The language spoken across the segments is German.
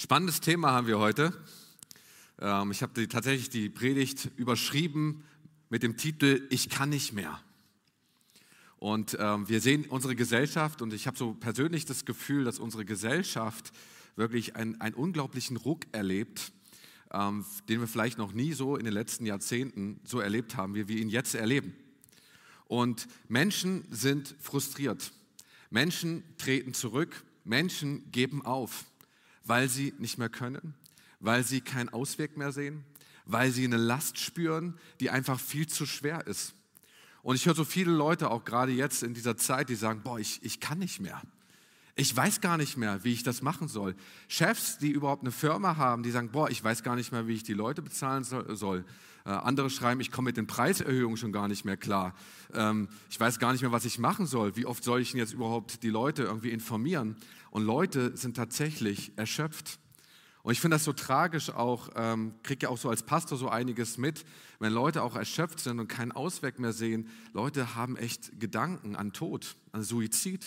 Spannendes Thema haben wir heute. Ähm, ich habe die, tatsächlich die Predigt überschrieben mit dem Titel Ich kann nicht mehr. Und ähm, wir sehen unsere Gesellschaft und ich habe so persönlich das Gefühl, dass unsere Gesellschaft wirklich einen, einen unglaublichen Ruck erlebt, ähm, den wir vielleicht noch nie so in den letzten Jahrzehnten so erlebt haben, wie wir ihn jetzt erleben. Und Menschen sind frustriert. Menschen treten zurück. Menschen geben auf weil sie nicht mehr können, weil sie keinen Ausweg mehr sehen, weil sie eine Last spüren, die einfach viel zu schwer ist. Und ich höre so viele Leute auch gerade jetzt in dieser Zeit, die sagen, boah, ich, ich kann nicht mehr. Ich weiß gar nicht mehr, wie ich das machen soll. Chefs, die überhaupt eine Firma haben, die sagen, boah, ich weiß gar nicht mehr, wie ich die Leute bezahlen soll. Äh, andere schreiben, ich komme mit den Preiserhöhungen schon gar nicht mehr klar. Ähm, ich weiß gar nicht mehr, was ich machen soll. Wie oft soll ich denn jetzt überhaupt die Leute irgendwie informieren? Und Leute sind tatsächlich erschöpft. Und ich finde das so tragisch auch, ähm, kriege ja auch so als Pastor so einiges mit, wenn Leute auch erschöpft sind und keinen Ausweg mehr sehen. Leute haben echt Gedanken an Tod, an Suizid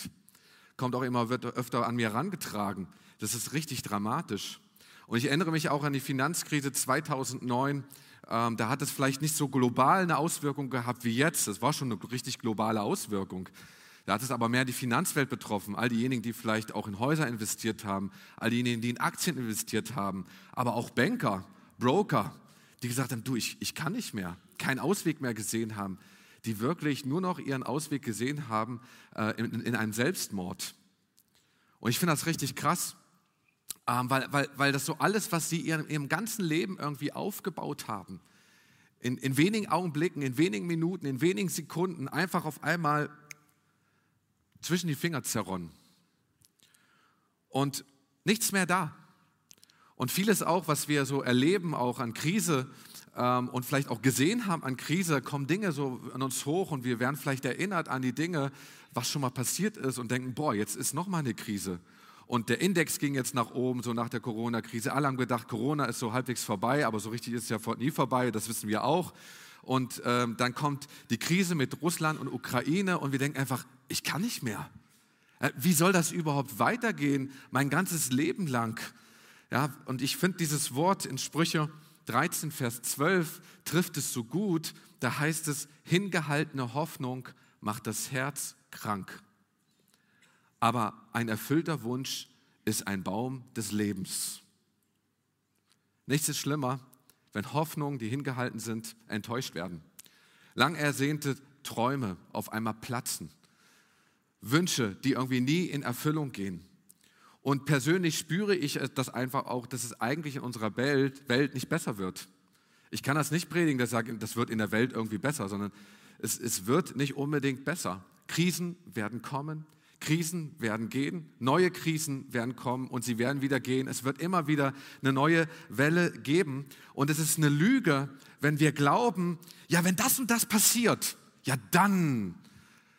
kommt auch immer öfter an mir herangetragen. Das ist richtig dramatisch. Und ich erinnere mich auch an die Finanzkrise 2009. Ähm, da hat es vielleicht nicht so global eine Auswirkung gehabt wie jetzt. Das war schon eine richtig globale Auswirkung. Da hat es aber mehr die Finanzwelt betroffen. All diejenigen, die vielleicht auch in Häuser investiert haben, all diejenigen, die in Aktien investiert haben, aber auch Banker, Broker, die gesagt haben, du, ich, ich kann nicht mehr, keinen Ausweg mehr gesehen haben die wirklich nur noch ihren Ausweg gesehen haben äh, in, in, einem Selbstmord. Und ich finde das richtig krass, ähm, weil, weil, weil das so alles, was sie in ihrem ganzen Leben irgendwie aufgebaut haben, in, in wenigen Augenblicken, in wenigen Minuten, in wenigen Sekunden einfach auf einmal zwischen die Finger zerronnen. Und nichts mehr da. Und vieles auch, was wir so erleben, auch an Krise, ähm, und vielleicht auch gesehen haben an Krise, kommen Dinge so an uns hoch und wir werden vielleicht erinnert an die Dinge, was schon mal passiert ist und denken, boah, jetzt ist noch mal eine Krise. Und der Index ging jetzt nach oben, so nach der Corona-Krise. Alle haben gedacht, Corona ist so halbwegs vorbei, aber so richtig ist es ja nie vorbei, das wissen wir auch. Und ähm, dann kommt die Krise mit Russland und Ukraine und wir denken einfach, ich kann nicht mehr. Äh, wie soll das überhaupt weitergehen, mein ganzes Leben lang? Ja, und ich finde dieses Wort in Sprüche 13, Vers 12 trifft es so gut. Da heißt es, hingehaltene Hoffnung macht das Herz krank. Aber ein erfüllter Wunsch ist ein Baum des Lebens. Nichts ist schlimmer, wenn Hoffnungen, die hingehalten sind, enttäuscht werden. Lang ersehnte Träume auf einmal platzen. Wünsche, die irgendwie nie in Erfüllung gehen. Und persönlich spüre ich das einfach auch, dass es eigentlich in unserer Welt, Welt nicht besser wird. Ich kann das nicht predigen, dass ich sage, das wird in der Welt irgendwie besser, sondern es, es wird nicht unbedingt besser. Krisen werden kommen, Krisen werden gehen, neue Krisen werden kommen und sie werden wieder gehen. Es wird immer wieder eine neue Welle geben. Und es ist eine Lüge, wenn wir glauben, ja, wenn das und das passiert, ja, dann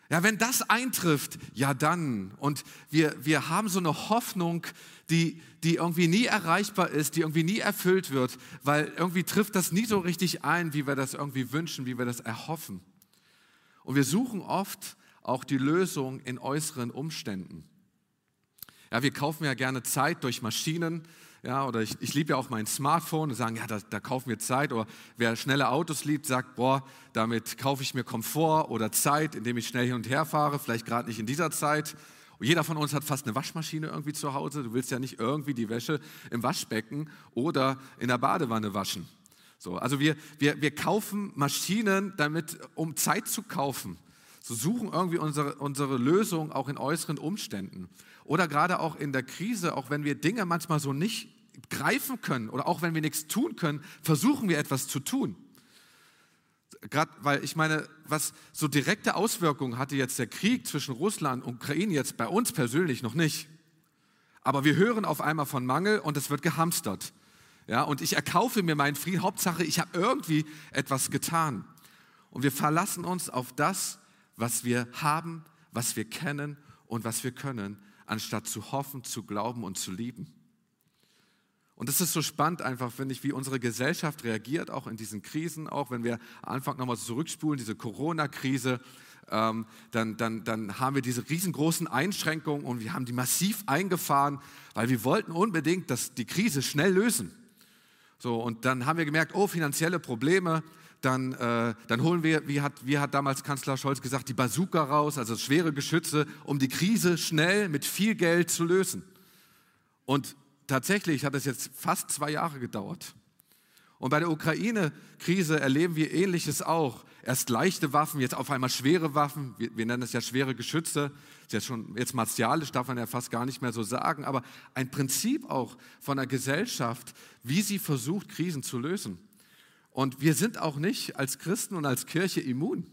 ja, wenn das eintrifft, ja dann. Und wir, wir haben so eine Hoffnung, die, die irgendwie nie erreichbar ist, die irgendwie nie erfüllt wird, weil irgendwie trifft das nie so richtig ein, wie wir das irgendwie wünschen, wie wir das erhoffen. Und wir suchen oft auch die Lösung in äußeren Umständen. Ja, wir kaufen ja gerne Zeit durch Maschinen, ja, oder ich, ich liebe ja auch mein Smartphone und sagen, ja, da, da kaufen wir Zeit. Oder wer schnelle Autos liebt, sagt, boah, damit kaufe ich mir Komfort oder Zeit, indem ich schnell hin und her fahre, vielleicht gerade nicht in dieser Zeit. Und jeder von uns hat fast eine Waschmaschine irgendwie zu Hause. Du willst ja nicht irgendwie die Wäsche im Waschbecken oder in der Badewanne waschen. So, also wir, wir, wir kaufen Maschinen, damit, um Zeit zu kaufen. So suchen irgendwie unsere, unsere Lösung auch in äußeren Umständen. Oder gerade auch in der Krise, auch wenn wir Dinge manchmal so nicht greifen können oder auch wenn wir nichts tun können, versuchen wir etwas zu tun. Gerade weil ich meine, was so direkte Auswirkungen hatte jetzt der Krieg zwischen Russland und Ukraine jetzt bei uns persönlich noch nicht. Aber wir hören auf einmal von Mangel und es wird gehamstert. Ja, und ich erkaufe mir meinen Frieden. Hauptsache, ich habe irgendwie etwas getan. Und wir verlassen uns auf das, was wir haben, was wir kennen und was wir können, anstatt zu hoffen, zu glauben und zu lieben. Und das ist so spannend einfach, finde ich, wie unsere Gesellschaft reagiert, auch in diesen Krisen, auch wenn wir Anfang nochmal zurückspulen, diese Corona-Krise. ähm, dann, dann, dann haben wir diese riesengroßen Einschränkungen und wir haben die massiv eingefahren, weil wir wollten unbedingt dass die Krise schnell lösen. So, und dann haben wir gemerkt, oh, finanzielle Probleme, dann, äh, dann holen wir, wie hat, wie hat damals Kanzler Scholz gesagt, die Bazooka raus, also schwere Geschütze, um die Krise schnell mit viel Geld zu lösen. Und tatsächlich hat es jetzt fast zwei Jahre gedauert. Und bei der Ukraine-Krise erleben wir Ähnliches auch. Erst leichte Waffen, jetzt auf einmal schwere Waffen. Wir, wir nennen es ja schwere Geschütze. Das ist ja schon jetzt martialisch, darf man ja fast gar nicht mehr so sagen. Aber ein Prinzip auch von der Gesellschaft, wie sie versucht, Krisen zu lösen. Und wir sind auch nicht als Christen und als Kirche immun.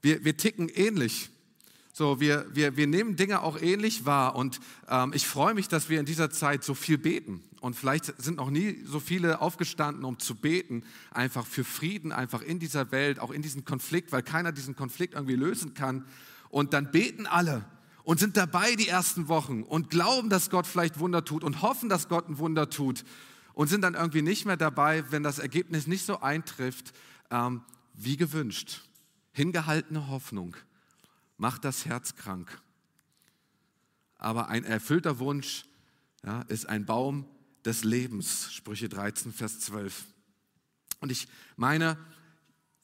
Wir, wir ticken ähnlich. So, wir, wir, wir nehmen Dinge auch ähnlich wahr und ähm, ich freue mich, dass wir in dieser Zeit so viel beten. Und vielleicht sind noch nie so viele aufgestanden, um zu beten, einfach für Frieden, einfach in dieser Welt, auch in diesem Konflikt, weil keiner diesen Konflikt irgendwie lösen kann. Und dann beten alle und sind dabei die ersten Wochen und glauben, dass Gott vielleicht Wunder tut und hoffen, dass Gott ein Wunder tut und sind dann irgendwie nicht mehr dabei, wenn das Ergebnis nicht so eintrifft, ähm, wie gewünscht. Hingehaltene Hoffnung macht das Herz krank. Aber ein erfüllter Wunsch ja, ist ein Baum des Lebens, Sprüche 13, Vers 12. Und ich meine,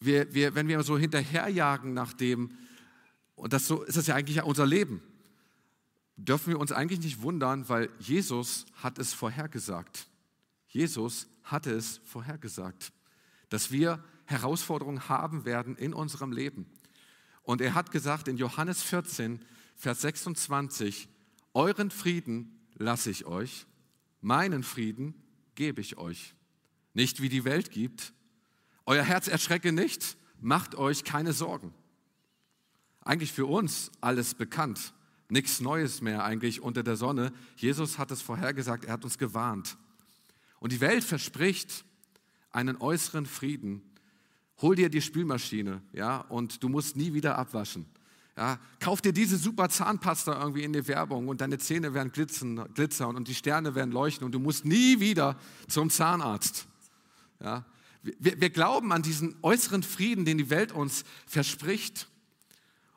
wir, wir, wenn wir so hinterherjagen nach dem, und das so ist es ja eigentlich unser Leben, dürfen wir uns eigentlich nicht wundern, weil Jesus hat es vorhergesagt. Jesus hatte es vorhergesagt, dass wir Herausforderungen haben werden in unserem Leben. Und er hat gesagt in Johannes 14, Vers 26, euren Frieden lasse ich euch, meinen Frieden gebe ich euch. Nicht wie die Welt gibt. Euer Herz erschrecke nicht, macht euch keine Sorgen. Eigentlich für uns alles bekannt, nichts Neues mehr eigentlich unter der Sonne. Jesus hat es vorhergesagt, er hat uns gewarnt. Und die Welt verspricht einen äußeren Frieden, Hol dir die Spülmaschine, ja, und du musst nie wieder abwaschen. Ja, kauf dir diese super Zahnpasta irgendwie in der Werbung und deine Zähne werden glitzen, glitzern und die Sterne werden leuchten und du musst nie wieder zum Zahnarzt. Ja, wir, wir glauben an diesen äußeren Frieden, den die Welt uns verspricht.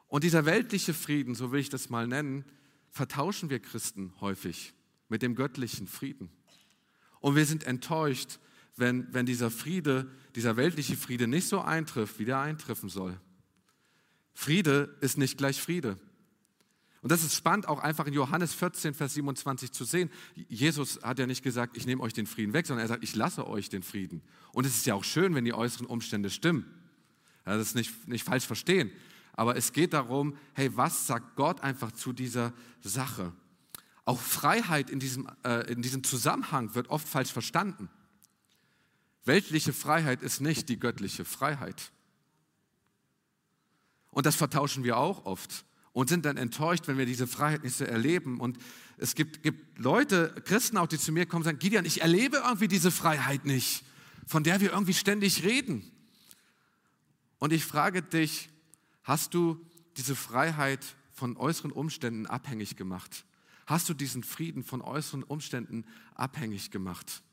Und dieser weltliche Frieden, so will ich das mal nennen, vertauschen wir Christen häufig mit dem göttlichen Frieden. Und wir sind enttäuscht, wenn, wenn dieser Friede, dieser weltliche Friede nicht so eintrifft, wie der eintreffen soll. Friede ist nicht gleich Friede. Und das ist spannend, auch einfach in Johannes 14, Vers 27 zu sehen. Jesus hat ja nicht gesagt, ich nehme euch den Frieden weg, sondern er sagt, ich lasse euch den Frieden. Und es ist ja auch schön, wenn die äußeren Umstände stimmen. Ja, das ist nicht, nicht falsch verstehen. Aber es geht darum, hey, was sagt Gott einfach zu dieser Sache? Auch Freiheit in diesem, äh, in diesem Zusammenhang wird oft falsch verstanden. Weltliche Freiheit ist nicht die göttliche Freiheit. Und das vertauschen wir auch oft und sind dann enttäuscht, wenn wir diese Freiheit nicht so erleben. Und es gibt, gibt Leute, Christen auch, die zu mir kommen und sagen, Gideon, ich erlebe irgendwie diese Freiheit nicht, von der wir irgendwie ständig reden. Und ich frage dich, hast du diese Freiheit von äußeren Umständen abhängig gemacht? Hast du diesen Frieden von äußeren Umständen abhängig gemacht?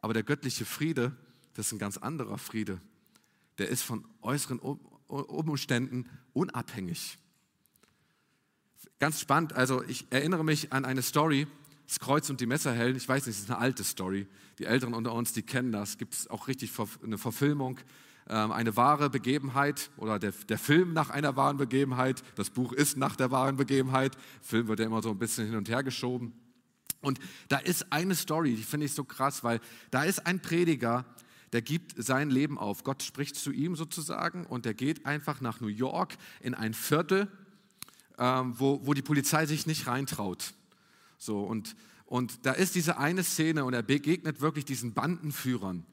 Aber der göttliche Friede, das ist ein ganz anderer Friede. Der ist von äußeren Umständen unabhängig. Ganz spannend, also ich erinnere mich an eine Story, das Kreuz und die Messerhelden. Ich weiß nicht, es ist eine alte Story. Die Älteren unter uns, die kennen das. Gibt es auch richtig eine Verfilmung, ähm, eine wahre Begebenheit oder der, der Film nach einer wahren Begebenheit. Das Buch ist nach der wahren Begebenheit. Film wird ja immer so ein bisschen hin und her geschoben. Und da ist eine Story, die finde ich so krass, weil da ist ein Prediger, der gibt sein Leben auf. Gott spricht zu ihm sozusagen und der geht einfach nach New York in ein Viertel, ähm, wo, wo die Polizei sich nicht reintraut. So, und, und da ist diese eine Szene und er begegnet wirklich diesen Bandenführern.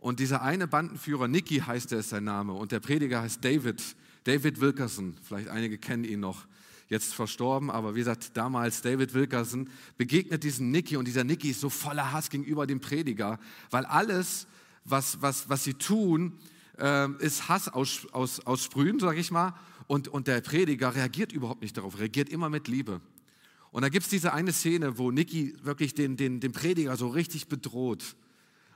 Und dieser eine Bandenführer, Nicky heißt er, ist sein Name, und der Prediger heißt David, David Wilkerson. Vielleicht einige kennen ihn noch jetzt verstorben, aber wie gesagt, damals David Wilkerson begegnet diesen Nicky und dieser Nicky ist so voller Hass gegenüber dem Prediger, weil alles, was, was, was sie tun, äh, ist Hass aus, aus, aussprühen, sage ich mal, und, und der Prediger reagiert überhaupt nicht darauf, reagiert immer mit Liebe. Und da gibt es diese eine Szene, wo Nicky wirklich den, den, den Prediger so richtig bedroht.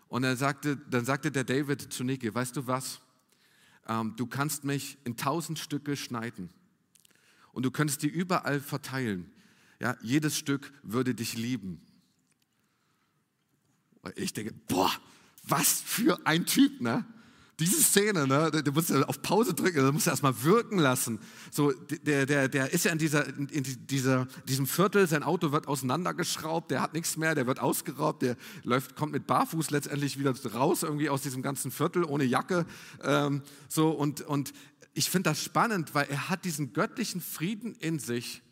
Und dann sagte, dann sagte der David zu Nicky, weißt du was? ähm, du kannst mich in tausend Stücke schneiden und du könntest die überall verteilen. Ja, jedes Stück würde dich lieben. Ich denke, boah, was für ein Typ, ne? Diese Szene, ne, du musst ja auf Pause drücken, du musst erstmal wirken lassen. So, der, der, der ist ja in, dieser, in dieser, diesem Viertel, sein Auto wird auseinandergeschraubt, der hat nichts mehr, der wird ausgeraubt, der läuft, kommt mit Barfuß letztendlich wieder raus, irgendwie aus diesem ganzen Viertel, ohne Jacke. Ähm, so, und, und ich finde das spannend, weil er hat diesen göttlichen Frieden in sich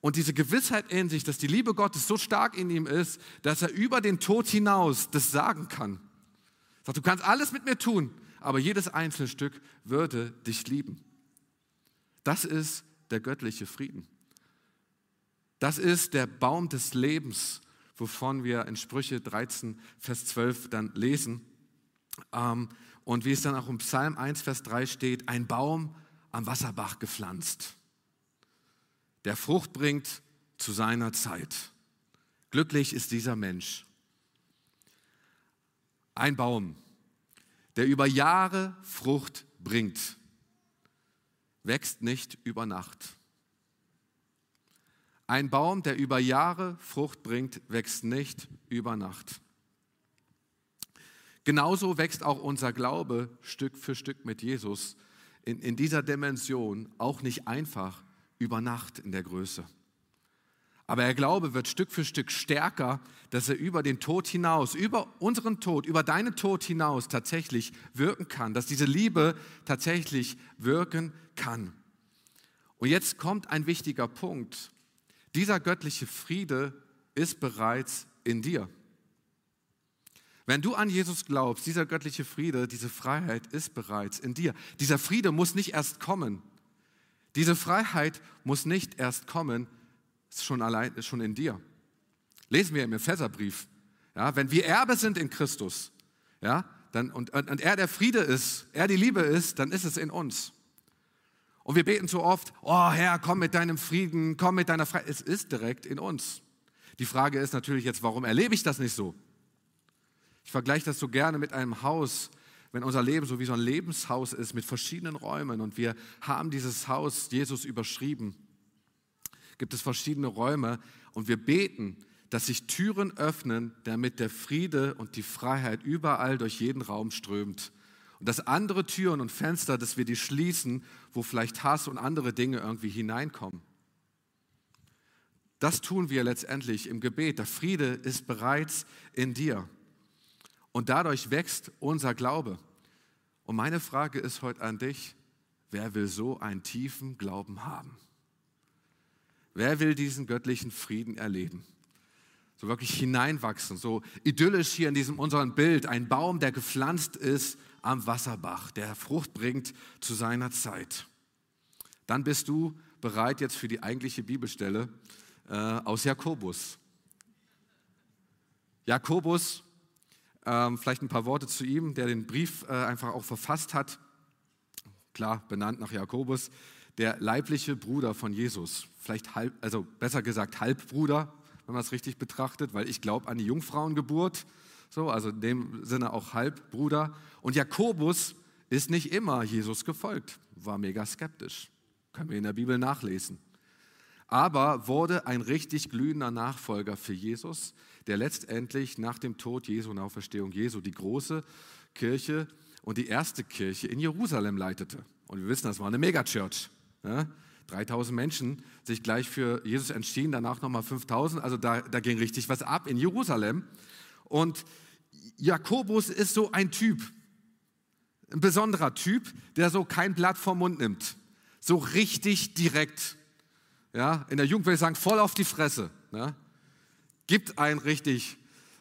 und diese Gewissheit in sich, dass die Liebe Gottes so stark in ihm ist, dass er über den Tod hinaus das sagen kann. Er sagt, du kannst alles mit mir tun, aber jedes einzelne Stück würde dich lieben. Das ist der göttliche Frieden. Das ist der Baum des Lebens, wovon wir in Sprüche 13, Vers 12 dann lesen. Ähm, und wie es dann auch im Psalm 1, Vers 3 steht, ein Baum am Wasserbach gepflanzt, der Frucht bringt zu seiner Zeit. Glücklich ist dieser Mensch. Ein Baum, der über Jahre Frucht bringt, wächst nicht über Nacht. Ein Baum, der über Jahre Frucht bringt, wächst nicht über Nacht. Genauso wächst auch unser Glaube Stück für Stück mit Jesus in, in dieser Dimension auch nicht einfach über Nacht in der Größe. Aber der Glaube wird Stück für Stück stärker, dass er über den Tod hinaus, über unseren Tod, über deinen Tod hinaus tatsächlich wirken kann, dass diese Liebe tatsächlich wirken kann. Und jetzt kommt ein wichtiger Punkt. Dieser göttliche Friede ist bereits in dir. Wenn du an Jesus glaubst, dieser göttliche Friede, diese Freiheit ist bereits in dir. Dieser Friede muss nicht erst kommen. Diese Freiheit muss nicht erst kommen, ist schon allein ist schon in dir. Lesen wir im Epheserbrief. Ja, wenn wir Erbe sind in Christus, ja, dann, und, und er der Friede ist, er die Liebe ist, dann ist es in uns. Und wir beten so oft, oh Herr, komm mit deinem Frieden, komm mit deiner Freiheit. Es ist direkt in uns. Die Frage ist natürlich jetzt, warum erlebe ich das nicht so? Ich vergleiche das so gerne mit einem Haus, wenn unser Leben so wie so ein Lebenshaus ist mit verschiedenen Räumen und wir haben dieses Haus Jesus überschrieben, gibt es verschiedene Räume und wir beten, dass sich Türen öffnen, damit der Friede und die Freiheit überall durch jeden Raum strömt. Und dass andere Türen und Fenster, dass wir die schließen, wo vielleicht Hass und andere Dinge irgendwie hineinkommen. Das tun wir letztendlich im Gebet. Der Friede ist bereits in dir. Und dadurch wächst unser Glaube. Und meine Frage ist heute an dich, wer will so einen tiefen Glauben haben? Wer will diesen göttlichen Frieden erleben? So wirklich hineinwachsen, so idyllisch hier in diesem unseren Bild, ein Baum, der gepflanzt ist am Wasserbach, der Frucht bringt zu seiner Zeit. Dann bist du bereit jetzt für die eigentliche Bibelstelle äh, aus Jakobus. Jakobus ähm, vielleicht ein paar Worte zu ihm, der den Brief äh, einfach auch verfasst hat. Klar, benannt nach Jakobus, der leibliche Bruder von Jesus. Vielleicht halb, also besser gesagt Halbbruder, wenn man es richtig betrachtet, weil ich glaube an die Jungfrauengeburt. So, also in dem Sinne auch Halbbruder. Und Jakobus ist nicht immer Jesus gefolgt, war mega skeptisch. Können wir in der Bibel nachlesen. Aber wurde ein richtig glühender Nachfolger für Jesus, der letztendlich nach dem Tod Jesu und Auferstehung Jesu die große Kirche und die erste Kirche in Jerusalem leitete. Und wir wissen, das war eine Megachurch. Ja? 3000 Menschen sich gleich für Jesus entschieden, danach nochmal 5000. Also da, da ging richtig was ab in Jerusalem. Und Jakobus ist so ein Typ, ein besonderer Typ, der so kein Blatt vom Mund nimmt. So richtig direkt. Ja, in der Jugend würde ich sagen, voll auf die Fresse. Ja? Gibt einen richtig.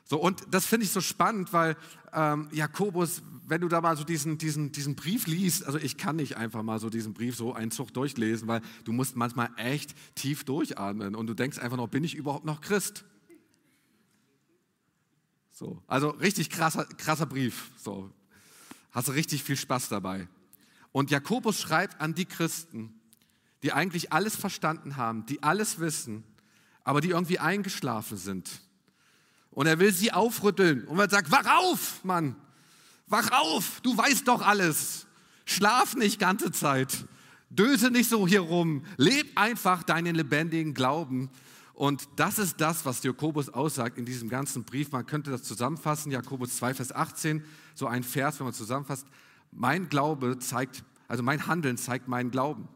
So, und das finde ich so spannend, weil ähm, Jakobus, wenn du da mal so diesen, diesen, diesen Brief liest, also ich kann nicht einfach mal so diesen Brief so einen Zug durchlesen, weil du musst manchmal echt tief durchatmen und du denkst einfach noch, bin ich überhaupt noch Christ? So, also richtig krasser, krasser Brief. So, hast du richtig viel Spaß dabei. Und Jakobus schreibt an die Christen, die eigentlich alles verstanden haben, die alles wissen, aber die irgendwie eingeschlafen sind. Und er will sie aufrütteln und er sagt, wach auf, Mann, wach auf, du weißt doch alles. Schlaf nicht ganze Zeit. Döse nicht so hier rum. Leb einfach deinen lebendigen Glauben. Und das ist das, was Jakobus aussagt in diesem ganzen Brief. Man könnte das zusammenfassen. Jakobus 2, Vers 18, so ein Vers, wenn man zusammenfasst. Mein Glaube zeigt, also mein Handeln zeigt meinen Glauben.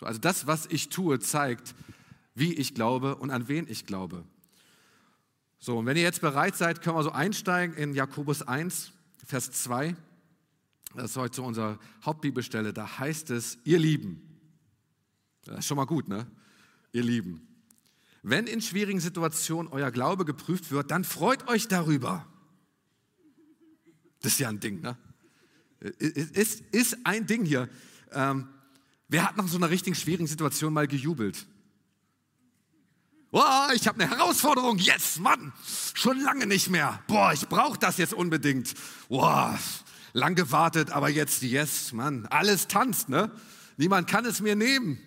Also das, was ich tue, zeigt, wie ich glaube und an wen ich glaube. So, und wenn ihr jetzt bereit seid, können wir so einsteigen in Jakobus 1, Vers 2. Das ist heute so unsere Hauptbibelstelle. Da heißt es, ihr Lieben. Das ist schon mal gut, ne? Ihr Lieben. Wenn in schwierigen Situationen euer Glaube geprüft wird, dann freut euch darüber. Das ist ja ein Ding, ne? Ist, ist ein Ding hier. Ähm, wer hat nach so einer richtig schwierigen Situation mal gejubelt? Oh, ich habe eine Herausforderung. Yes, Mann. Schon lange nicht mehr. Boah, ich brauche das jetzt unbedingt. Boah, lang gewartet, aber jetzt yes, Mann. Alles tanzt, ne? Niemand kann es mir nehmen.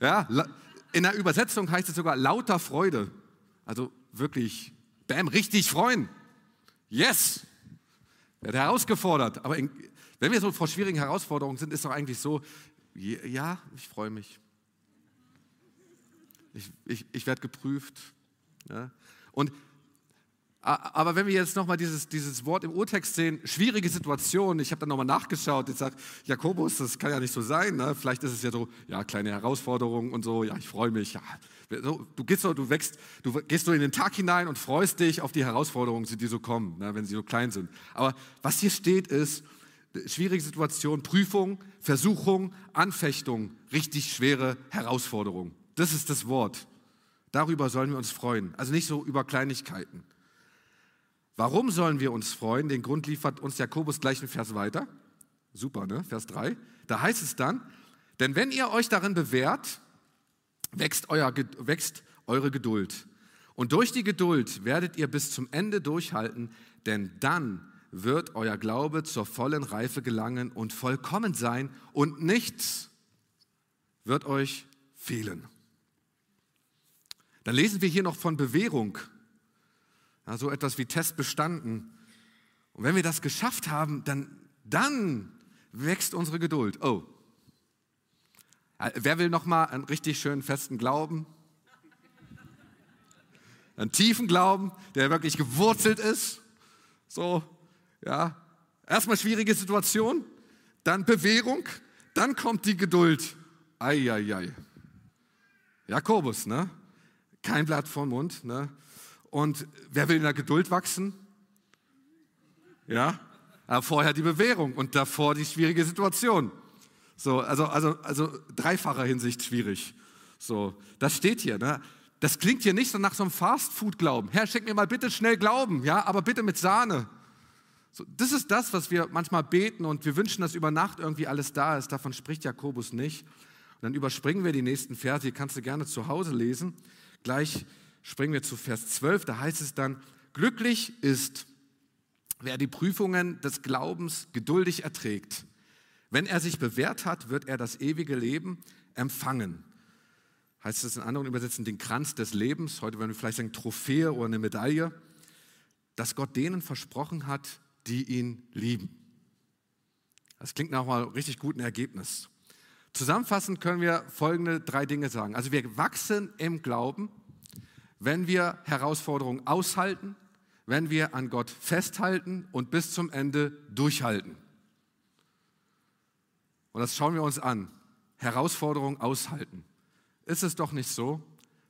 Ja, in der Übersetzung heißt es sogar lauter Freude. Also wirklich, bam, richtig freuen. Yes. Wird herausgefordert. Aber in, wenn wir so vor schwierigen Herausforderungen sind, ist doch eigentlich so, ja, ich freue mich ich, ich, ich werde geprüft. Ja. Und, aber wenn wir jetzt nochmal dieses, dieses Wort im Urtext sehen, schwierige Situation, ich habe dann nochmal nachgeschaut, ich sage, Jakobus, das kann ja nicht so sein, ne? vielleicht ist es ja so, ja, kleine Herausforderungen und so, ja, ich freue mich, ja. Du gehst so, du wächst, du gehst so in den Tag hinein und freust dich auf die Herausforderungen, die so kommen, ne? wenn sie so klein sind. Aber was hier steht ist, schwierige Situation, Prüfung, Versuchung, Anfechtung, richtig schwere Herausforderungen. Das ist das Wort. Darüber sollen wir uns freuen. Also nicht so über Kleinigkeiten. Warum sollen wir uns freuen? Den Grund liefert uns Jakobus gleich einen Vers weiter. Super, ne? Vers 3. Da heißt es dann, denn wenn ihr euch darin bewährt, wächst, euer, wächst eure Geduld. Und durch die Geduld werdet ihr bis zum Ende durchhalten, denn dann wird euer Glaube zur vollen Reife gelangen und vollkommen sein und nichts wird euch fehlen. Dann lesen wir hier noch von Bewährung. Ja, so etwas wie Test bestanden. Und wenn wir das geschafft haben, dann, dann wächst unsere Geduld. Oh. Wer will noch mal einen richtig schönen festen Glauben? Einen tiefen Glauben, der wirklich gewurzelt ist. So, ja. Erstmal schwierige Situation, dann Bewährung, dann kommt die Geduld. Eieiei. Jakobus, ne? Kein Blatt vom Mund. Ne? Und wer will in der Geduld wachsen? Ja, aber vorher die Bewährung und davor die schwierige Situation. So, also, also, also dreifacher Hinsicht schwierig. So, das steht hier. Ne? Das klingt hier nicht so nach so einem Fastfood-Glauben. Herr, schick mir mal bitte schnell Glauben, ja, aber bitte mit Sahne. So, das ist das, was wir manchmal beten und wir wünschen, dass über Nacht irgendwie alles da ist. Davon spricht Jakobus nicht. Und dann überspringen wir die nächsten Verse, die kannst du gerne zu Hause lesen. Gleich springen wir zu Vers 12, da heißt es dann, glücklich ist, wer die Prüfungen des Glaubens geduldig erträgt. Wenn er sich bewährt hat, wird er das ewige Leben empfangen. Heißt es in anderen Übersetzungen den Kranz des Lebens, heute würden wir vielleicht sagen Trophäe oder eine Medaille, dass Gott denen versprochen hat, die ihn lieben. Das klingt nach einem richtig guten Ergebnis. Zusammenfassend können wir folgende drei Dinge sagen. Also wir wachsen im Glauben, wenn wir Herausforderungen aushalten, wenn wir an Gott festhalten und bis zum Ende durchhalten. Und das schauen wir uns an. Herausforderungen aushalten. Ist es doch nicht so,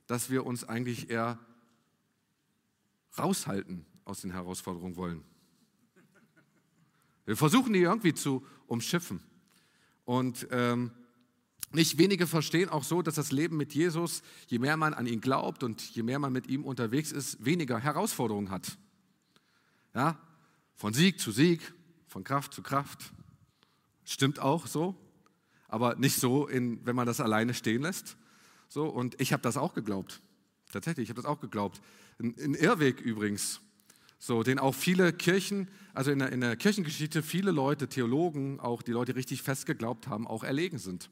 dass wir uns eigentlich eher raushalten aus den Herausforderungen wollen? Wir versuchen die irgendwie zu umschiffen. Und ähm, nicht wenige verstehen auch so, dass das Leben mit Jesus, je mehr man an ihn glaubt und je mehr man mit ihm unterwegs ist, weniger Herausforderungen hat. Ja, von Sieg zu Sieg, von Kraft zu Kraft. Stimmt auch so, aber nicht so, in, wenn man das alleine stehen lässt. So, und ich habe das auch geglaubt. Tatsächlich, ich habe das auch geglaubt. Ein, ein Irrweg übrigens, so, den auch viele Kirchen, also in der, in der Kirchengeschichte, viele Leute, Theologen, auch die Leute richtig fest geglaubt haben, auch erlegen sind.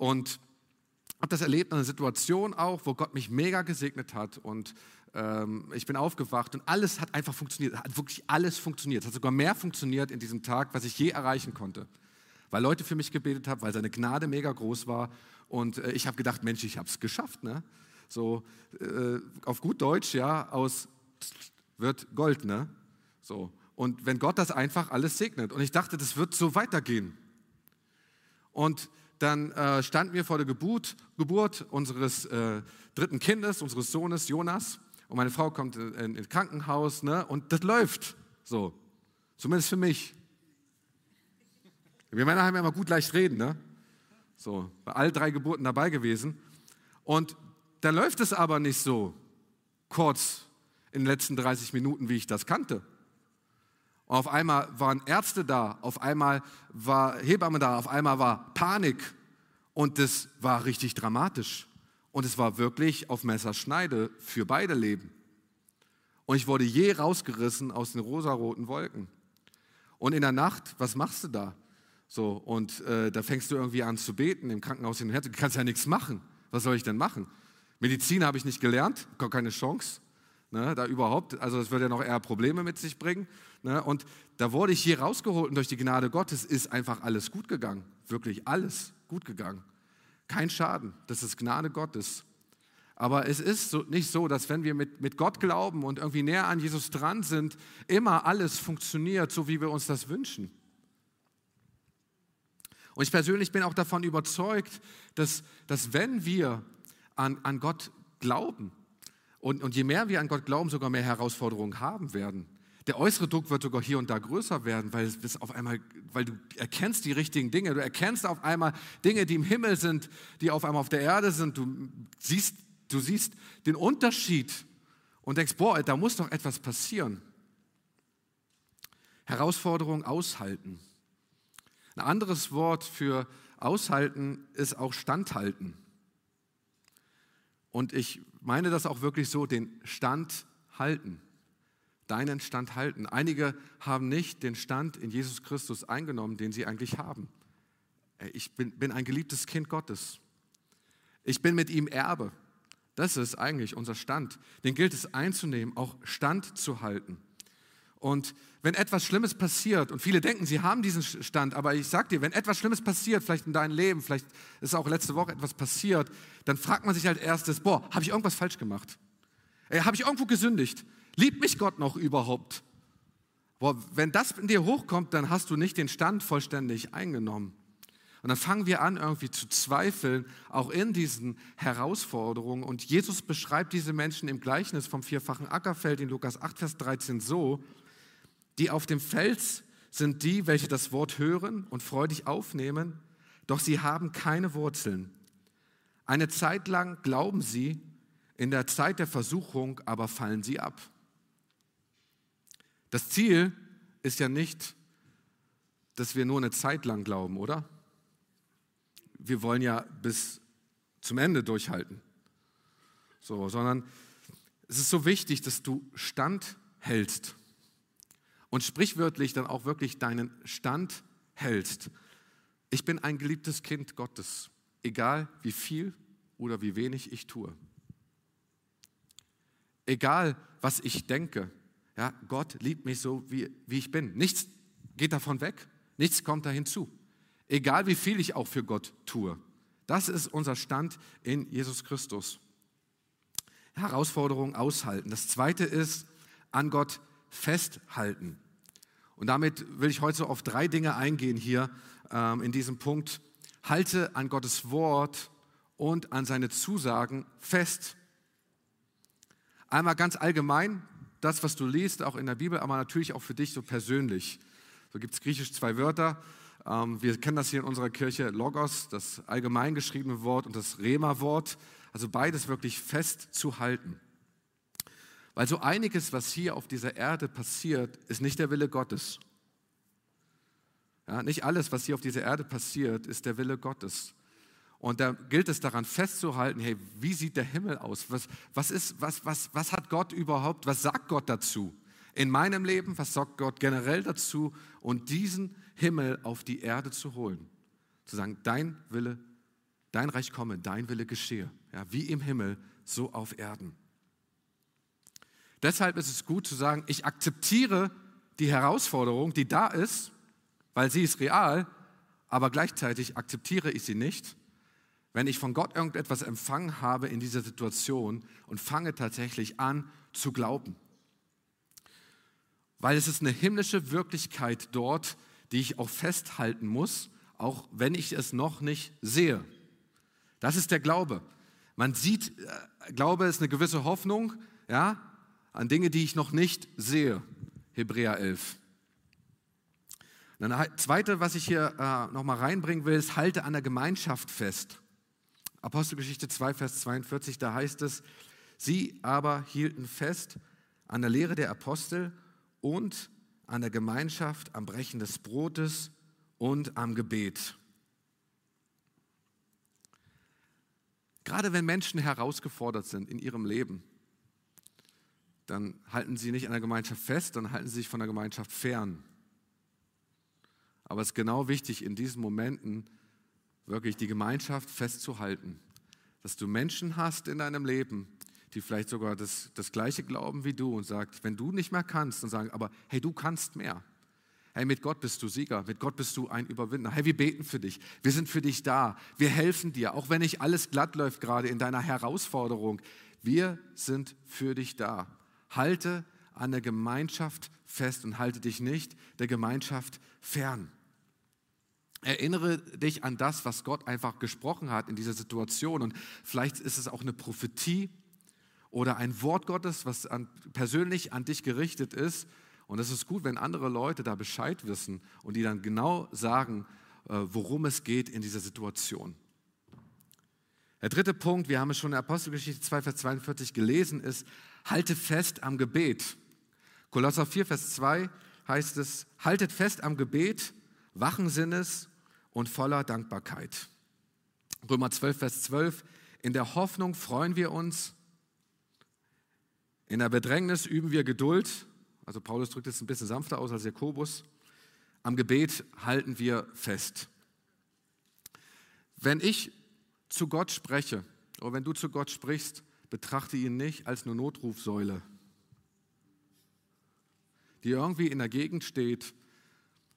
Und habe das erlebt in einer Situation auch, wo Gott mich mega gesegnet hat und ähm, ich bin aufgewacht und alles hat einfach funktioniert. Hat wirklich alles funktioniert. Es hat sogar mehr funktioniert in diesem Tag, was ich je erreichen konnte. Weil Leute für mich gebetet haben, weil seine Gnade mega groß war. Und äh, ich habe gedacht, Mensch, ich habe es geschafft. Ne? So äh, auf gut Deutsch, ja, aus wird Gold. Ne? So. Und wenn Gott das einfach alles segnet. Und ich dachte, das wird so weitergehen. Und dann äh, standen wir vor der Geburt, Geburt unseres äh, dritten Kindes, unseres Sohnes Jonas. Und meine Frau kommt in, ins Krankenhaus ne? und das läuft so. Zumindest für mich. Wir Männer haben ja immer gut leicht reden, ne? So, bei all drei Geburten dabei gewesen. Und dann läuft es aber nicht so kurz in den letzten 30 Minuten, wie ich das kannte. Und auf einmal waren Ärzte da, auf einmal war Hebamme da, auf einmal war Panik. Und das war richtig dramatisch. Und es war wirklich auf Messerschneide für beide Leben. Und ich wurde je rausgerissen aus den rosaroten Wolken. Und in der Nacht, was machst du da? So, und äh, da fängst du irgendwie an zu beten im Krankenhaus hin und her. Du kannst ja nichts machen. Was soll ich denn machen? Medizin habe ich nicht gelernt, gar keine Chance. Ne, da überhaupt, also das würde ja noch eher Probleme mit sich bringen. Ne, und da wurde ich hier rausgeholt und durch die Gnade Gottes ist einfach alles gut gegangen. Wirklich alles gut gegangen. Kein Schaden, das ist Gnade Gottes. Aber es ist so, nicht so, dass wenn wir mit, mit Gott glauben und irgendwie näher an Jesus dran sind, immer alles funktioniert, so wie wir uns das wünschen. Und ich persönlich bin auch davon überzeugt, dass, dass wenn wir an, an Gott glauben und, und je mehr wir an Gott glauben, sogar mehr Herausforderungen haben werden. Der äußere Druck wird sogar hier und da größer werden, weil, es auf einmal, weil du erkennst die richtigen Dinge. Du erkennst auf einmal Dinge, die im Himmel sind, die auf einmal auf der Erde sind. Du siehst, du siehst den Unterschied und denkst, boah, da muss doch etwas passieren. Herausforderung aushalten. Ein anderes Wort für aushalten ist auch standhalten. Und ich meine das auch wirklich so, den Stand halten deinen Stand halten. Einige haben nicht den Stand in Jesus Christus eingenommen, den sie eigentlich haben. Ich bin, bin ein geliebtes Kind Gottes. Ich bin mit ihm Erbe. Das ist eigentlich unser Stand. Den gilt es einzunehmen, auch Stand zu halten. Und wenn etwas Schlimmes passiert, und viele denken, sie haben diesen Stand, aber ich sage dir, wenn etwas Schlimmes passiert, vielleicht in deinem Leben, vielleicht ist auch letzte Woche etwas passiert, dann fragt man sich als erstes, boah, habe ich irgendwas falsch gemacht? Habe ich irgendwo gesündigt? Liebt mich Gott noch überhaupt? Boah, wenn das in dir hochkommt, dann hast du nicht den Stand vollständig eingenommen. Und dann fangen wir an, irgendwie zu zweifeln, auch in diesen Herausforderungen. Und Jesus beschreibt diese Menschen im Gleichnis vom vierfachen Ackerfeld in Lukas 8, Vers 13 so, die auf dem Fels sind die, welche das Wort hören und freudig aufnehmen, doch sie haben keine Wurzeln. Eine Zeit lang glauben sie, in der Zeit der Versuchung aber fallen sie ab. Das Ziel ist ja nicht, dass wir nur eine Zeit lang glauben, oder? Wir wollen ja bis zum Ende durchhalten. So, sondern es ist so wichtig, dass du Stand hältst und sprichwörtlich dann auch wirklich deinen Stand hältst. Ich bin ein geliebtes Kind Gottes, egal wie viel oder wie wenig ich tue. Egal was ich denke, ja, Gott liebt mich so, wie, wie ich bin. Nichts geht davon weg, nichts kommt da hinzu. Egal wie viel ich auch für Gott tue. Das ist unser Stand in Jesus Christus. Herausforderung aushalten. Das zweite ist, an Gott festhalten. Und damit will ich heute auf drei Dinge eingehen hier ähm, in diesem Punkt. Halte an Gottes Wort und an seine Zusagen fest. Einmal ganz allgemein, das, was du liest, auch in der Bibel, aber natürlich auch für dich so persönlich. So gibt es griechisch zwei Wörter. Ähm, wir kennen das hier in unserer Kirche, Logos, das allgemein geschriebene Wort und das Rema-Wort. Also beides wirklich festzuhalten. Weil so einiges, was hier auf dieser Erde passiert, ist nicht der Wille Gottes. Ja, nicht alles, was hier auf dieser Erde passiert, ist der Wille Gottes. Und da gilt es daran festzuhalten, hey, wie sieht der Himmel aus? Was, was, ist, was, was, was hat Gott überhaupt, was sagt Gott dazu? In meinem Leben, was sagt Gott generell dazu? Und diesen Himmel auf die Erde zu holen. Zu sagen, dein Wille, dein Reich komme, dein Wille geschehe. Ja, wie im Himmel, so auf Erden. Deshalb ist es gut zu sagen, ich akzeptiere die Herausforderung, die da ist, weil sie ist real, aber gleichzeitig akzeptiere ich sie nicht, wenn ich von Gott irgendetwas empfangen habe in dieser Situation und fange tatsächlich an zu glauben. Weil es ist eine himmlische Wirklichkeit dort, die ich auch festhalten muss, auch wenn ich es noch nicht sehe. Das ist der Glaube. Man sieht, äh, Glaube ist eine gewisse Hoffnung, ja, an Dinge, die ich noch nicht sehe. Hebräer 11. Das zweite, was ich hier äh, nochmal reinbringen will, ist, halte an der Gemeinschaft fest. Apostelgeschichte 2, Vers 42, da heißt es, sie aber hielten fest an der Lehre der Apostel und an der Gemeinschaft, am Brechen des Brotes und am Gebet. Gerade wenn Menschen herausgefordert sind in ihrem Leben, dann halten sie nicht an der Gemeinschaft fest, dann halten sie sich von der Gemeinschaft fern. Aber es ist genau wichtig, in diesen Momenten wirklich die Gemeinschaft festzuhalten, dass du Menschen hast in deinem Leben, die vielleicht sogar das, das gleiche glauben wie du und sagt, wenn du nicht mehr kannst, dann sagen, aber hey, du kannst mehr. Hey, mit Gott bist du Sieger, mit Gott bist du ein Überwinder. Hey, wir beten für dich, wir sind für dich da, wir helfen dir, auch wenn nicht alles glatt läuft gerade in deiner Herausforderung. Wir sind für dich da. Halte an der Gemeinschaft fest und halte dich nicht der Gemeinschaft fern. Erinnere dich an das, was Gott einfach gesprochen hat in dieser Situation. Und vielleicht ist es auch eine Prophetie oder ein Wort Gottes, was an, persönlich an dich gerichtet ist. Und es ist gut, wenn andere Leute da Bescheid wissen und die dann genau sagen, äh, worum es geht in dieser Situation. Der dritte Punkt, wir haben es schon in der Apostelgeschichte 2, Vers 42 gelesen, ist, halte fest am Gebet. Kolosser 4, Vers 2 heißt es, haltet fest am Gebet, wachen Sinnes und voller Dankbarkeit. Römer 12, Vers 12, in der Hoffnung freuen wir uns, in der Bedrängnis üben wir Geduld, also Paulus drückt es ein bisschen sanfter aus als Jakobus, am Gebet halten wir fest. Wenn ich zu Gott spreche, oder wenn du zu Gott sprichst, betrachte ihn nicht als eine Notrufsäule, die irgendwie in der Gegend steht.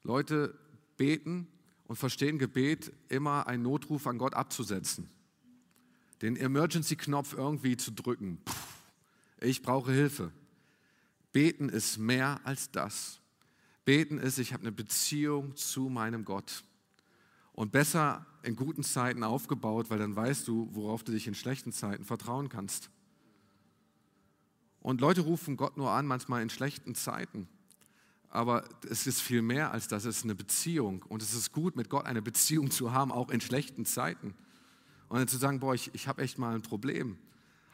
Leute beten und verstehen Gebet immer einen Notruf an Gott abzusetzen, den Emergency-Knopf irgendwie zu drücken. Puh, ich brauche Hilfe. Beten ist mehr als das. Beten ist, ich habe eine Beziehung zu meinem Gott. Und besser in guten Zeiten aufgebaut, weil dann weißt du, worauf du dich in schlechten Zeiten vertrauen kannst. Und Leute rufen Gott nur an, manchmal in schlechten Zeiten. Aber es ist viel mehr als das, es ist eine Beziehung. Und es ist gut, mit Gott eine Beziehung zu haben, auch in schlechten Zeiten. Und dann zu sagen, boah, ich, ich habe echt mal ein Problem.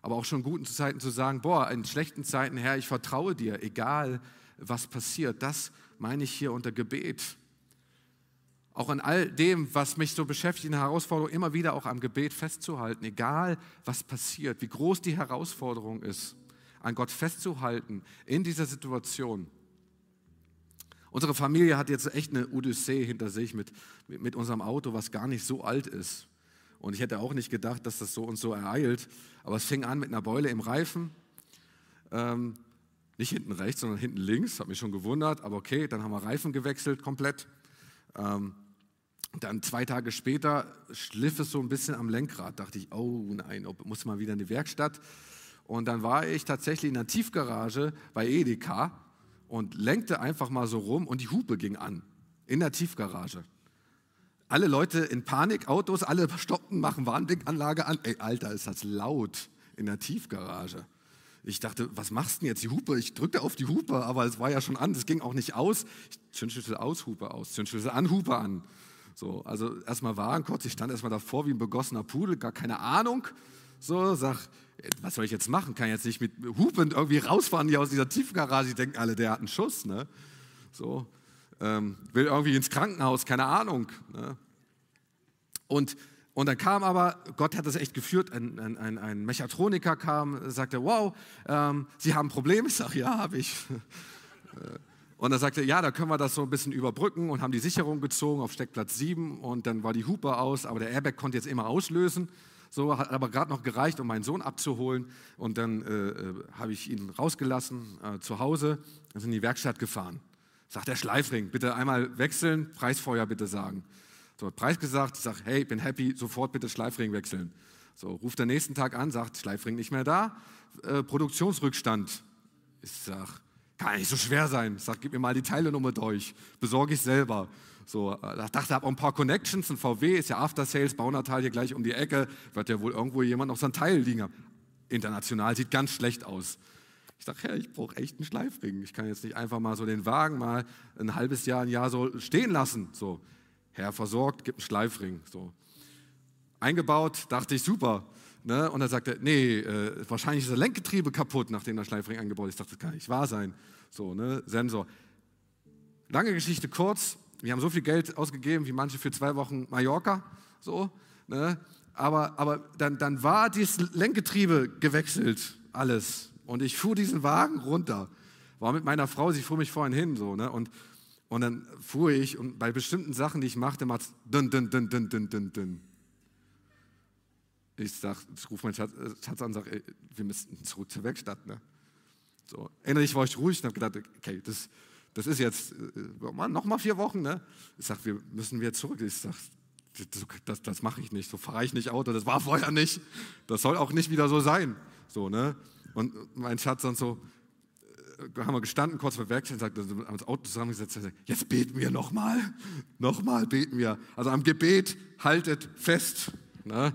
Aber auch schon in guten Zeiten zu sagen, boah, in schlechten Zeiten, Herr, ich vertraue dir, egal was passiert. Das meine ich hier unter Gebet auch an all dem, was mich so beschäftigt, in der Herausforderung, immer wieder auch am Gebet festzuhalten, egal was passiert, wie groß die Herausforderung ist, an Gott festzuhalten in dieser Situation. Unsere Familie hat jetzt echt eine Odyssee hinter sich mit, mit unserem Auto, was gar nicht so alt ist. Und ich hätte auch nicht gedacht, dass das so und so ereilt. Aber es fing an mit einer Beule im Reifen. Ähm, nicht hinten rechts, sondern hinten links. Hat mich schon gewundert. Aber okay, dann haben wir Reifen gewechselt komplett. Ähm, dann zwei Tage später schliff es so ein bisschen am Lenkrad. Dachte ich, oh nein, muss mal wieder in die Werkstatt. Und dann war ich tatsächlich in der Tiefgarage bei Edeka und lenkte einfach mal so rum und die Hupe ging an in der Tiefgarage. Alle Leute in Panik, Autos, alle stoppten, machen Warnblinkanlage an. Ey, Alter, ist das laut in der Tiefgarage. Ich dachte, was machst du denn jetzt? Die Hupe, ich drückte auf die Hupe, aber es war ja schon an, es ging auch nicht aus. Zündschlüssel aus, Hupe aus, Zündschlüssel an, Hupe an. So, also erstmal waren kurz, ich stand erstmal davor wie ein begossener Pudel, gar keine Ahnung. So, sag, was soll ich jetzt machen? Kann ich jetzt nicht mit Hupen irgendwie rausfahren hier aus dieser Tiefgarage? Die denken alle, der hat einen Schuss. Ne? So, ähm, will irgendwie ins Krankenhaus, keine Ahnung. Ne? Und, und dann kam aber, Gott hat das echt geführt, ein, ein, ein Mechatroniker kam, sagte, wow, ähm, Sie haben ein Problem? Ich sage, ja, habe ich. Äh, und dann sagte er, ja, da können wir das so ein bisschen überbrücken und haben die Sicherung gezogen auf Steckplatz 7 und dann war die Hupe aus, aber der Airbag konnte jetzt immer auslösen. So hat aber gerade noch gereicht, um meinen Sohn abzuholen. Und dann äh, äh, habe ich ihn rausgelassen äh, zu Hause. Dann sind in die Werkstatt gefahren. Sagt der Schleifring, bitte einmal wechseln, Preisfeuer bitte sagen. So, Preis gesagt, ich sage, hey, bin happy, sofort bitte Schleifring wechseln. So, ruft der nächsten Tag an, sagt, Schleifring nicht mehr da, äh, Produktionsrückstand. Ich sage, kann nicht so schwer sein. Ich sage, gib mir mal die Teilenummer durch, besorge ich selber. So, äh, ich dachte, habe auch ein paar Connections, ein VW ist ja After Sales, Baunatal hier gleich um die Ecke, wird ja wohl irgendwo jemand noch sein Teil liegen haben. International sieht ganz schlecht aus. Ich sage, ja, ich brauche echt einen Schleifring. Ich kann jetzt nicht einfach mal so den Wagen mal ein halbes Jahr, ein Jahr so stehen lassen. So, Herr versorgt, gibt einen Schleifring. So. Eingebaut, dachte ich, super. Ne? Und er sagte, nee, äh, wahrscheinlich ist das Lenkgetriebe kaputt, nachdem der Schleifring eingebaut ist. Ich dachte, das kann nicht wahr sein. So, ne? Sensor. Lange Geschichte kurz. Wir haben so viel Geld ausgegeben wie manche für zwei Wochen Mallorca. So, ne? Aber, aber dann, dann war dieses Lenkgetriebe gewechselt, alles. Und ich fuhr diesen Wagen runter. War mit meiner Frau, sie fuhr mich vorhin hin. So, ne? und, und dann fuhr ich und bei bestimmten Sachen, die ich machte, macht es dünn, dünn, dünn, dünn, dünn, dünn, dünn. Ich sag, ich rufe meinen Schatz, äh, Schatz an und sage, wir müssen zurück zur Werkstatt. Ne? So, innerlich war ich ruhig und habe gedacht, okay, das, das ist jetzt äh, noch mal vier Wochen. Ne? Ich sage, wir müssen wieder zurück. Ich sage, das, das, das mache ich nicht, so fahre ich nicht Auto, das war vorher nicht. Das soll auch nicht wieder so sein. So, ne? Und mein Schatz dann so, haben wir gestanden, kurz vor Werkstatt, und sagt, haben das Auto zusammengesetzt, sagt, jetzt beten wir nochmal, nochmal beten wir. Also am Gebet haltet fest. Ne?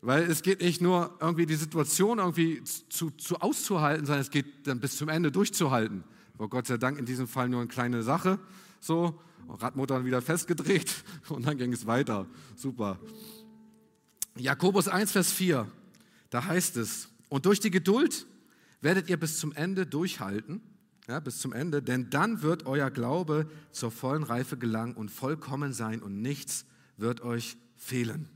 Weil es geht nicht nur irgendwie die Situation irgendwie zu, zu auszuhalten, sondern es geht dann bis zum Ende durchzuhalten. Aber Gott sei Dank in diesem Fall nur eine kleine Sache. So, Radmotor wieder festgedreht und dann ging es weiter. Super. Jakobus 1, Vers 4, da heißt es, und durch die Geduld werdet ihr bis zum Ende durchhalten, ja, bis zum Ende, denn dann wird euer Glaube zur vollen Reife gelangen und vollkommen sein und nichts wird euch fehlen.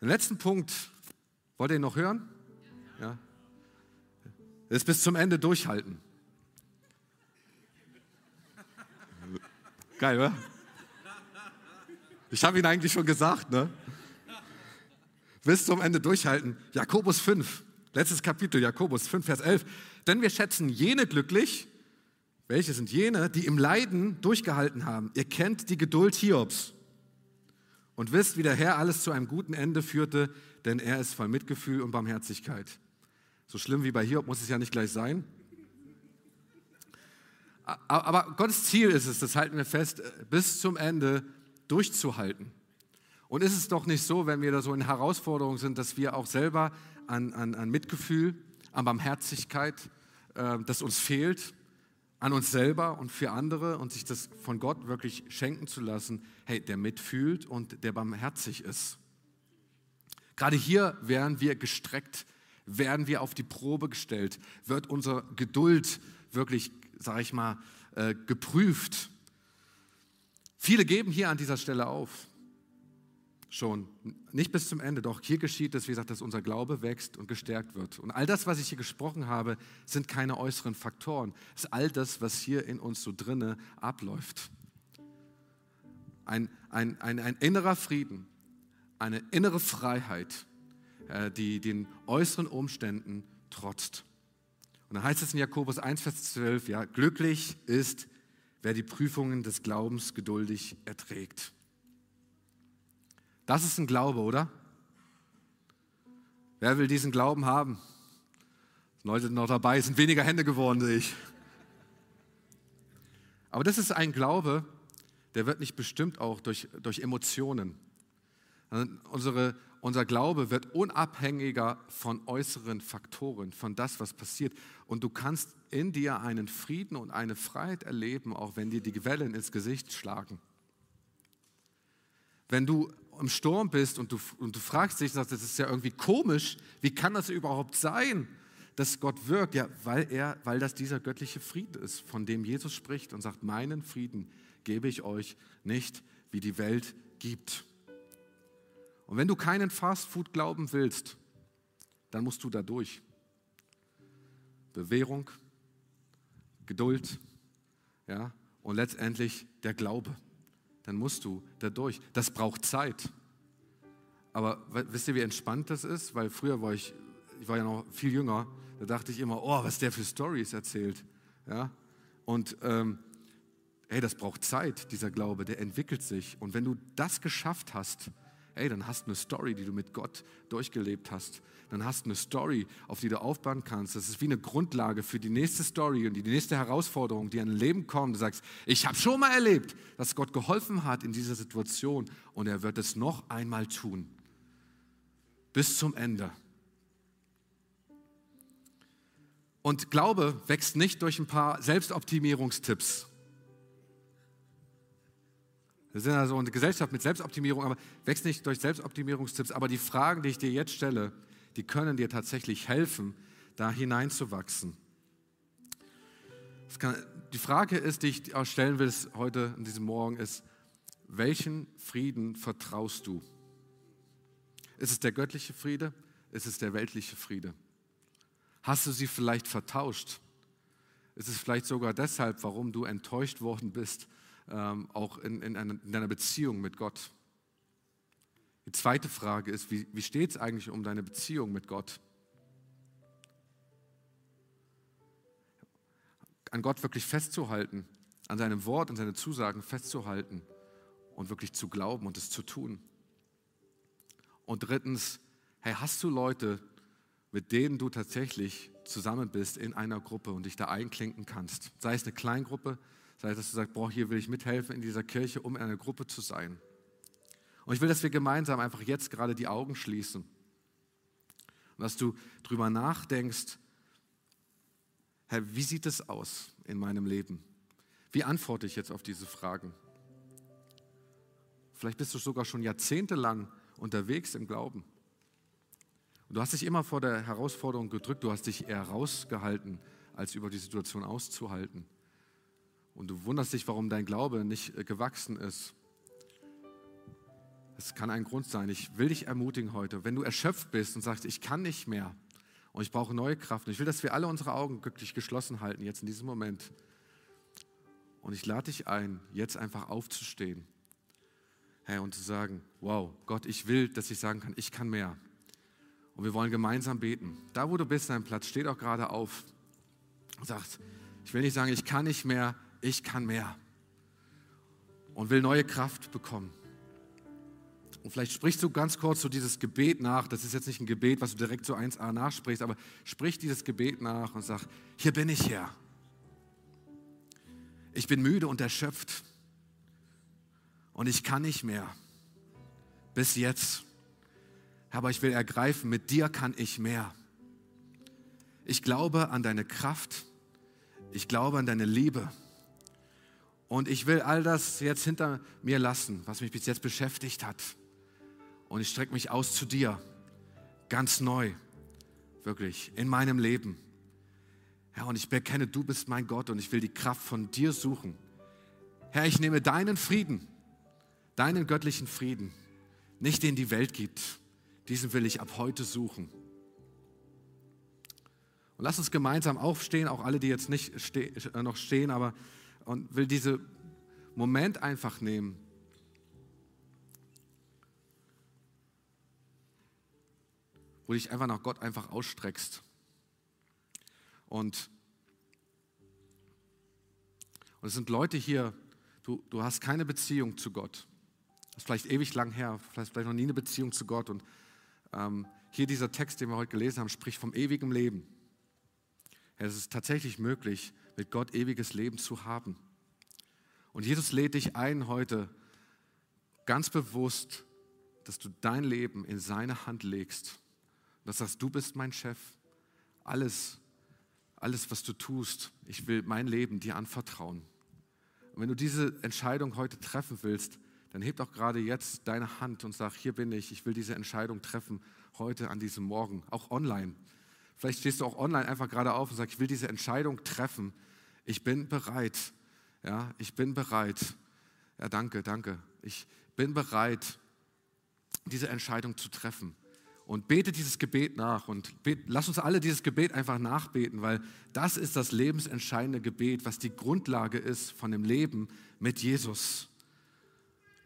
Den letzten Punkt, wollt ihr ihn noch hören? Ja. Das bis zum Ende durchhalten. Geil, oder? Ich habe ihn eigentlich schon gesagt, ne? Bis zum Ende durchhalten. Jakobus 5, letztes Kapitel, Jakobus 5, Vers 11. Denn wir schätzen jene glücklich, welche sind jene, die im Leiden durchgehalten haben. Ihr kennt die Geduld Hiobs und wisst, wie der Herr alles zu einem guten Ende führte, denn er ist voll Mitgefühl und Barmherzigkeit. So schlimm wie bei Hiob muss es ja nicht gleich sein. Aber Gottes Ziel ist es, das halten wir fest, bis zum Ende durchzuhalten. Und ist es doch nicht so, wenn wir da so in Herausforderungen sind, dass wir auch selber an, an, an Mitgefühl, an Barmherzigkeit, äh, das uns fehlt, an uns selber und für andere und sich das von Gott wirklich schenken zu lassen, hey, der mitfühlt und der barmherzig ist. Gerade hier werden wir gestreckt, werden wir auf die Probe gestellt, wird unsere Geduld wirklich, sage ich mal, äh, geprüft. Viele geben hier an dieser Stelle auf schon. Nicht bis zum Ende, doch hier geschieht es, wie gesagt, dass unser Glaube wächst und gestärkt wird. Und all das, was ich hier gesprochen habe, sind keine äußeren Faktoren. Es ist all das, was hier in uns so drinne abläuft. Ein, ein, ein, ein innerer Frieden, eine innere Freiheit, äh, die den äußeren Umständen trotzt. Und dann heißt es in Jakobus 1, Vers 12, ja, glücklich ist, wer die Prüfungen des Glaubens geduldig erträgt. Das ist ein Glaube, oder? Wer will diesen Glauben haben? Leute sind noch dabei, sind weniger Hände geworden, sehe ich. Aber das ist ein Glaube, der wird nicht bestimmt auch durch, durch Emotionen. Unsere, unser Glaube wird unabhängiger von äußeren Faktoren, von das, was passiert. Und du kannst in dir einen Frieden und eine Freiheit erleben, auch wenn dir die Wellen ins Gesicht schlagen. Wenn du im Sturm bist und du, und du fragst dich, das ist ja irgendwie komisch, wie kann das überhaupt sein, dass Gott wirkt? Ja, weil, er, weil das dieser göttliche Frieden ist, von dem Jesus spricht und sagt, meinen Frieden gebe ich euch nicht, wie die Welt gibt. Und wenn du keinen Fastfood glauben willst, dann musst du da durch. Bewährung, Geduld, ja, und letztendlich der Glaube dann musst du da durch. Das braucht Zeit. Aber wisst ihr, wie entspannt das ist? Weil früher war ich, ich war ja noch viel jünger, da dachte ich immer, oh, was der für Stories erzählt. Ja? Und ähm, hey, das braucht Zeit, dieser Glaube, der entwickelt sich. Und wenn du das geschafft hast, hey, dann hast du eine Story, die du mit Gott durchgelebt hast. Dann hast du eine Story, auf die du aufbauen kannst. Das ist wie eine Grundlage für die nächste Story und die nächste Herausforderung, die an dein Leben kommt. Du sagst, ich habe schon mal erlebt, dass Gott geholfen hat in dieser Situation und er wird es noch einmal tun. Bis zum Ende. Und Glaube wächst nicht durch ein paar Selbstoptimierungstipps. Wir sind also eine Gesellschaft mit Selbstoptimierung, aber wächst nicht durch Selbstoptimierungstipps. Aber die Fragen, die ich dir jetzt stelle, die können dir tatsächlich helfen, da hineinzuwachsen. Kann, die Frage ist, die ich auch stellen will heute an diesem Morgen, ist, welchen Frieden vertraust du? Ist es der göttliche Friede? Ist es der weltliche Friede? Hast du sie vielleicht vertauscht? Ist es vielleicht sogar deshalb, warum du enttäuscht worden bist ähm, auch in, in, einer, in, deiner Beziehung mit Gott. Die zweite Frage ist, wie, wie steht es eigentlich um deine Beziehung mit Gott? An Gott wirklich festzuhalten, an seinem Wort, an seine Zusagen festzuhalten und wirklich zu glauben und es zu tun. Und drittens, hey, hast du Leute, mit denen du tatsächlich zusammen bist in einer Gruppe und dich da einklinken kannst? Sei es eine Kleingruppe, Sei dass du sagst, boah, hier will ich mithelfen in dieser Kirche, um in einer Gruppe zu sein. Und ich will, dass wir gemeinsam einfach jetzt gerade die Augen schließen. Und dass du drüber nachdenkst, Herr, wie sieht es aus in meinem Leben? Wie antworte ich jetzt auf diese Fragen? Vielleicht bist du sogar schon jahrzehntelang unterwegs im Glauben. Und du hast dich immer vor der Herausforderung gedrückt, du hast dich eher rausgehalten, als über die Situation auszuhalten und du wunderst dich, warum dein Glaube nicht äh, gewachsen ist. Es kann ein Grund sein. Ich will dich ermutigen heute, wenn du erschöpft bist und sagst, ich kann nicht mehr und ich brauche neue Kraft. Und ich will, dass wir alle unsere Augen glücklich geschlossen halten, jetzt in diesem Moment. Und ich lade dich ein, jetzt einfach aufzustehen. Hey, und zu sagen, wow, Gott, ich will, dass ich sagen kann, ich kann mehr. Und wir wollen gemeinsam beten. Da, wo du bist, dein Platz, steht auch gerade auf. Sagt, ich will nicht sagen, ich kann nicht mehr, ich kann mehr und will neue Kraft bekommen. Und vielleicht sprichst du ganz kurz so dieses Gebet nach. Das ist jetzt nicht ein Gebet, was du direkt so 1a nachsprichst, aber sprich dieses Gebet nach und sag, hier bin ich Herr. Ich bin müde und erschöpft und ich kann nicht mehr. Bis jetzt. Aber ich will ergreifen, mit dir kann ich mehr. Ich glaube an deine Kraft. Ich glaube an deine Liebe. Und ich will all das jetzt hinter mir lassen, was mich bis jetzt beschäftigt hat. Und ich strecke mich aus zu dir, ganz neu, wirklich, in meinem Leben. Herr, und ich bekenne, du bist mein Gott und ich will die Kraft von dir suchen. Herr, ich nehme deinen Frieden, deinen göttlichen Frieden, nicht den die Welt gibt. Diesen will ich ab heute suchen. Und lass uns gemeinsam aufstehen, auch alle, die jetzt nicht ste noch stehen, aber und will diesen Moment einfach nehmen. Wo dich einfach nach Gott einfach ausstreckst. Und, und es sind Leute hier, du, du hast keine Beziehung zu Gott. Das ist vielleicht ewig lang her, vielleicht, vielleicht noch nie eine Beziehung zu Gott. Und ähm, hier dieser Text, den wir heute gelesen haben, spricht vom ewigen Leben. Ja, es ist tatsächlich möglich, mit Gott ewiges Leben zu haben. Und Jesus lädt dich ein heute ganz bewusst, dass du dein Leben in seine Hand legst. Dass sagst, du bist mein Chef. Alles, alles, was du tust, ich will mein Leben dir anvertrauen. Und wenn du diese Entscheidung heute treffen willst, dann heb auch gerade jetzt deine Hand und sag, hier bin ich, ich will diese Entscheidung treffen heute an diesem Morgen, auch online. Vielleicht stehst du auch online einfach gerade auf und sagst, ich will diese Entscheidung treffen ich bin bereit. Ja, ich bin bereit. Ja, danke, danke. Ich bin bereit, diese Entscheidung zu treffen. Und bete dieses Gebet nach und bet, lass uns alle dieses Gebet einfach nachbeten, weil das ist das lebensentscheidende Gebet, was die Grundlage ist von dem Leben mit Jesus.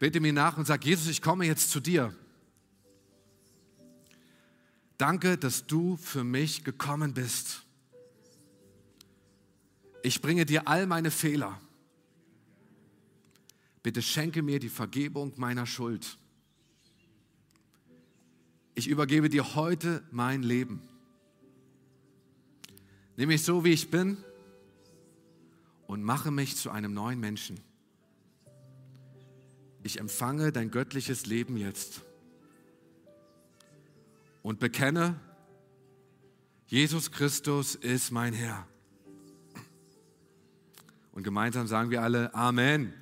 Bete mir nach und sag, Jesus, ich komme jetzt zu dir. Danke, dass du für mich gekommen bist. Ich bringe dir all meine Fehler. Bitte schenke mir die Vergebung meiner Schuld. Ich übergebe dir heute mein Leben. Nimm mich so, wie ich bin und mache mich zu einem neuen Menschen. Ich empfange dein göttliches Leben jetzt und bekenne, Jesus Christus ist mein Herr. Und gemeinsam sagen wir alle Amen.